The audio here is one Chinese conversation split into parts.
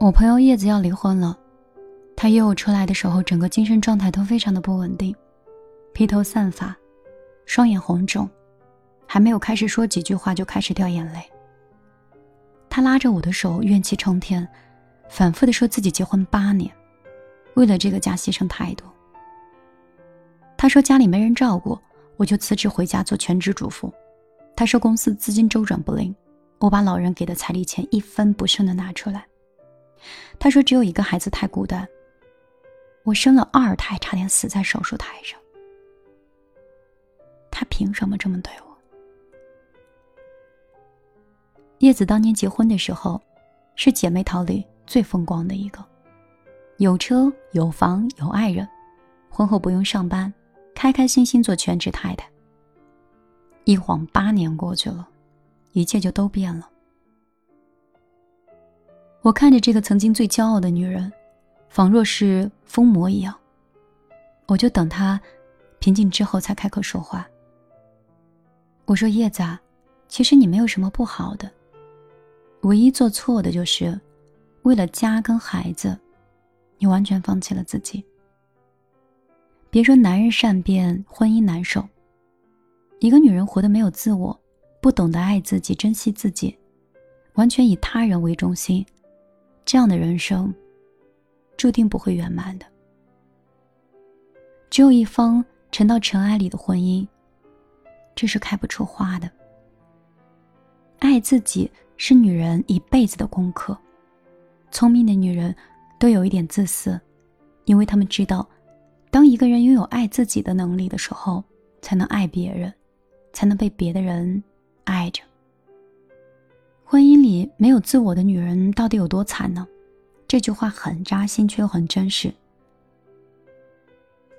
我朋友叶子要离婚了，她约我出来的时候，整个精神状态都非常的不稳定，披头散发，双眼红肿，还没有开始说几句话就开始掉眼泪。她拉着我的手，怨气冲天，反复的说自己结婚八年，为了这个家牺牲太多。她说家里没人照顾，我就辞职回家做全职主妇。她说公司资金周转不灵，我把老人给的彩礼钱一分不剩的拿出来。她说只有一个孩子太孤单，我生了二胎差点死在手术台上。他凭什么这么对我？叶子当年结婚的时候，是姐妹淘里最风光的一个，有车有房有爱人，婚后不用上班，开开心心做全职太太。一晃八年过去了，一切就都变了。我看着这个曾经最骄傲的女人，仿若是疯魔一样，我就等她平静之后才开口说话。我说：“叶子啊，其实你没有什么不好的。”唯一做错的就是，为了家跟孩子，你完全放弃了自己。别说男人善变，婚姻难受。一个女人活得没有自我，不懂得爱自己、珍惜自己，完全以他人为中心，这样的人生，注定不会圆满的。只有一方沉到尘埃里的婚姻，这是开不出花的。爱自己。是女人一辈子的功课。聪明的女人都有一点自私，因为她们知道，当一个人拥有爱自己的能力的时候，才能爱别人，才能被别的人爱着。婚姻里没有自我的女人到底有多惨呢？这句话很扎心，却又很真实。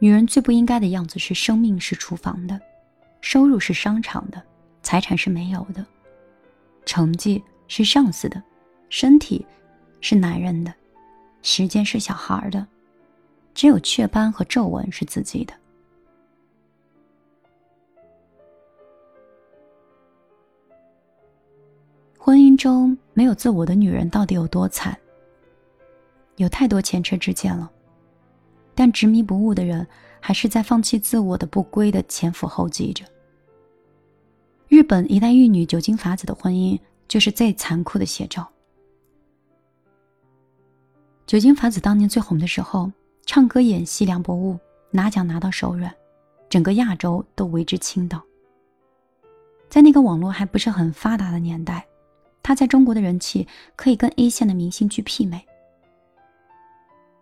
女人最不应该的样子是：生命是厨房的，收入是商场的，财产是没有的。成绩是上司的，身体是男人的，时间是小孩的，只有雀斑和皱纹是自己的。中没有自我的女人到底有多惨？有太多前车之鉴了，但执迷不悟的人还是在放弃自我的不归的前赴后继着。日本一代玉女久津法子的婚姻就是最残酷的写照。久津法子当年最红的时候，唱歌演戏两不误，拿奖拿到手软，整个亚洲都为之倾倒。在那个网络还不是很发达的年代，她在中国的人气可以跟一线的明星去媲美。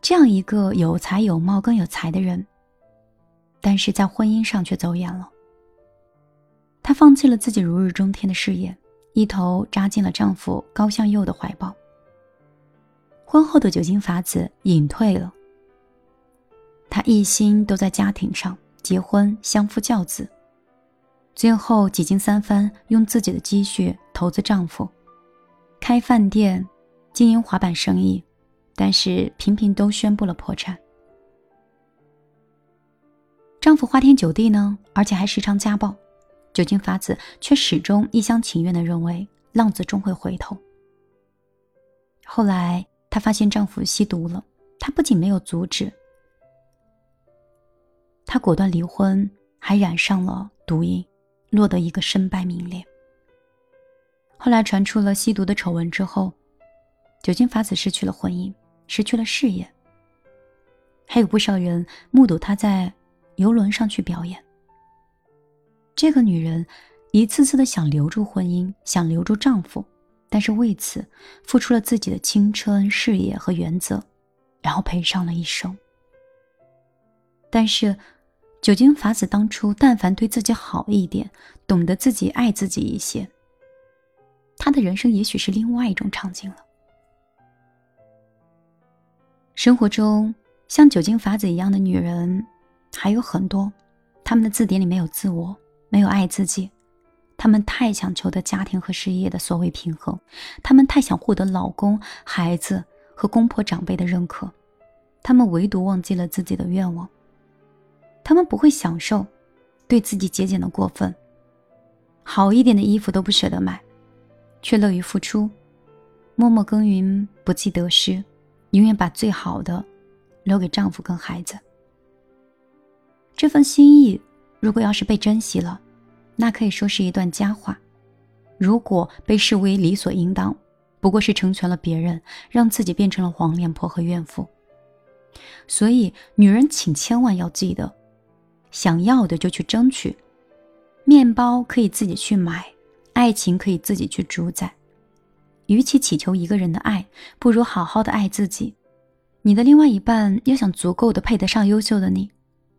这样一个有才有貌更有才的人，但是在婚姻上却走眼了。她放弃了自己如日中天的事业，一头扎进了丈夫高向佑的怀抱。婚后的久津法子隐退了，她一心都在家庭上，结婚、相夫教子，最后几经三番，用自己的积蓄投资丈夫，开饭店，经营滑板生意，但是频频都宣布了破产。丈夫花天酒地呢，而且还时常家暴。久经法子却始终一厢情愿的认为浪子终会回头。后来，她发现丈夫吸毒了，她不仅没有阻止，她果断离婚，还染上了毒瘾，落得一个身败名裂。后来传出了吸毒的丑闻之后，久津法子失去了婚姻，失去了事业，还有不少人目睹她在游轮上去表演。这个女人一次次的想留住婚姻，想留住丈夫，但是为此付出了自己的青春、事业和原则，然后赔上了一生。但是，久经法子当初但凡对自己好一点，懂得自己爱自己一些，她的人生也许是另外一种场景了。生活中像酒精法子一样的女人还有很多，她们的字典里没有自我。没有爱自己，他们太想求得家庭和事业的所谓平衡，他们太想获得老公、孩子和公婆长辈的认可，他们唯独忘记了自己的愿望。他们不会享受对自己节俭的过分，好一点的衣服都不舍得买，却乐于付出，默默耕耘不计得失，永远把最好的留给丈夫跟孩子。这份心意，如果要是被珍惜了，那可以说是一段佳话；如果被视为理所应当，不过是成全了别人，让自己变成了黄脸婆和怨妇。所以，女人请千万要记得，想要的就去争取。面包可以自己去买，爱情可以自己去主宰。与其祈求一个人的爱，不如好好的爱自己。你的另外一半要想足够的配得上优秀的你，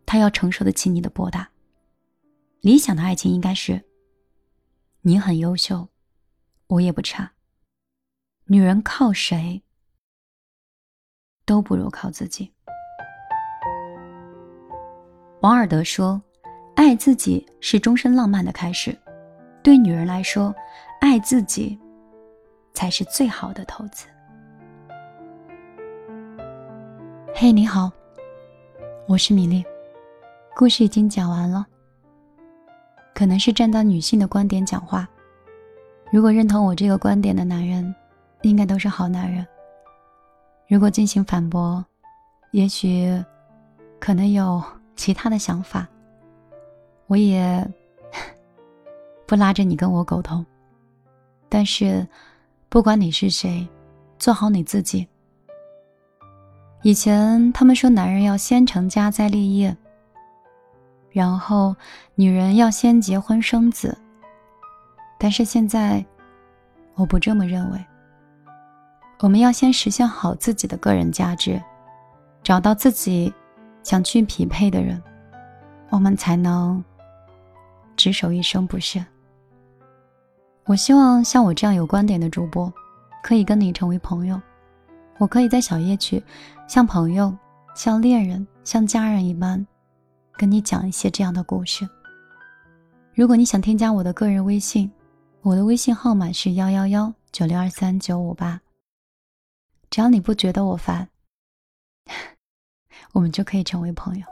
他要承受得起你的博大。理想的爱情应该是：你很优秀，我也不差。女人靠谁都不如靠自己。王尔德说：“爱自己是终身浪漫的开始。”对女人来说，爱自己才是最好的投资。嘿，你好，我是米粒。故事已经讲完了。可能是站在女性的观点讲话。如果认同我这个观点的男人。应该都是好男人。如果进行反驳，也许可能有其他的想法，我也不拉着你跟我沟通。但是，不管你是谁，做好你自己。以前他们说男人要先成家再立业，然后女人要先结婚生子。但是现在，我不这么认为。我们要先实现好自己的个人价值，找到自己想去匹配的人，我们才能执手一生，不是？我希望像我这样有观点的主播，可以跟你成为朋友。我可以在小夜曲，像朋友、像恋人、像家人一般，跟你讲一些这样的故事。如果你想添加我的个人微信，我的微信号码是幺幺幺九六二三九五八。只要你不觉得我烦，我们就可以成为朋友。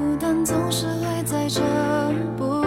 孤单总是会在这不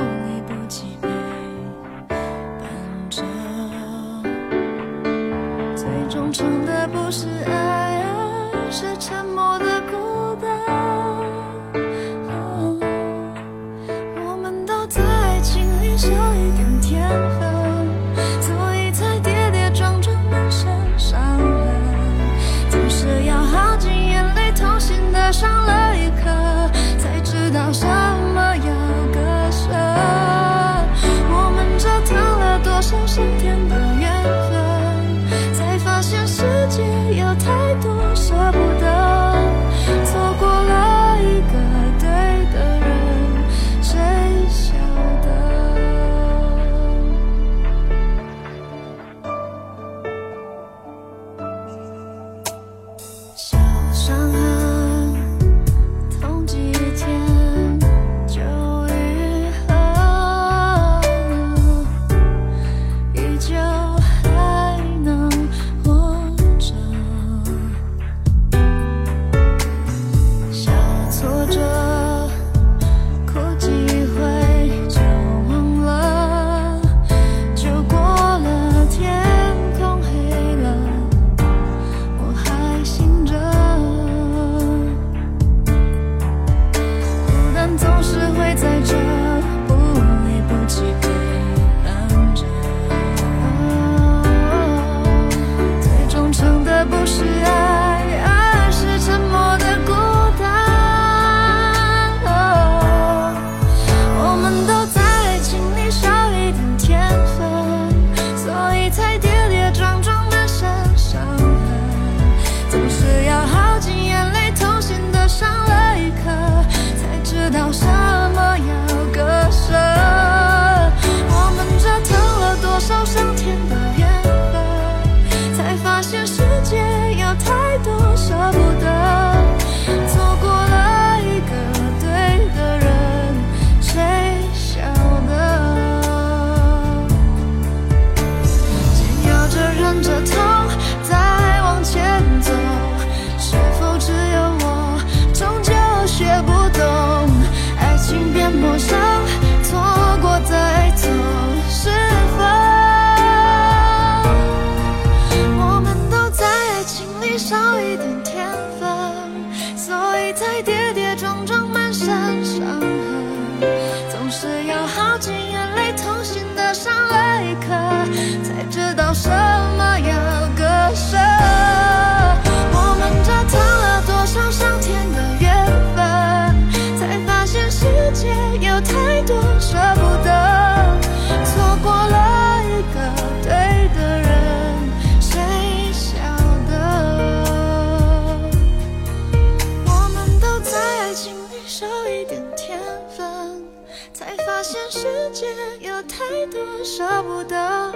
舍不得，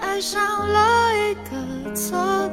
爱上了一个错。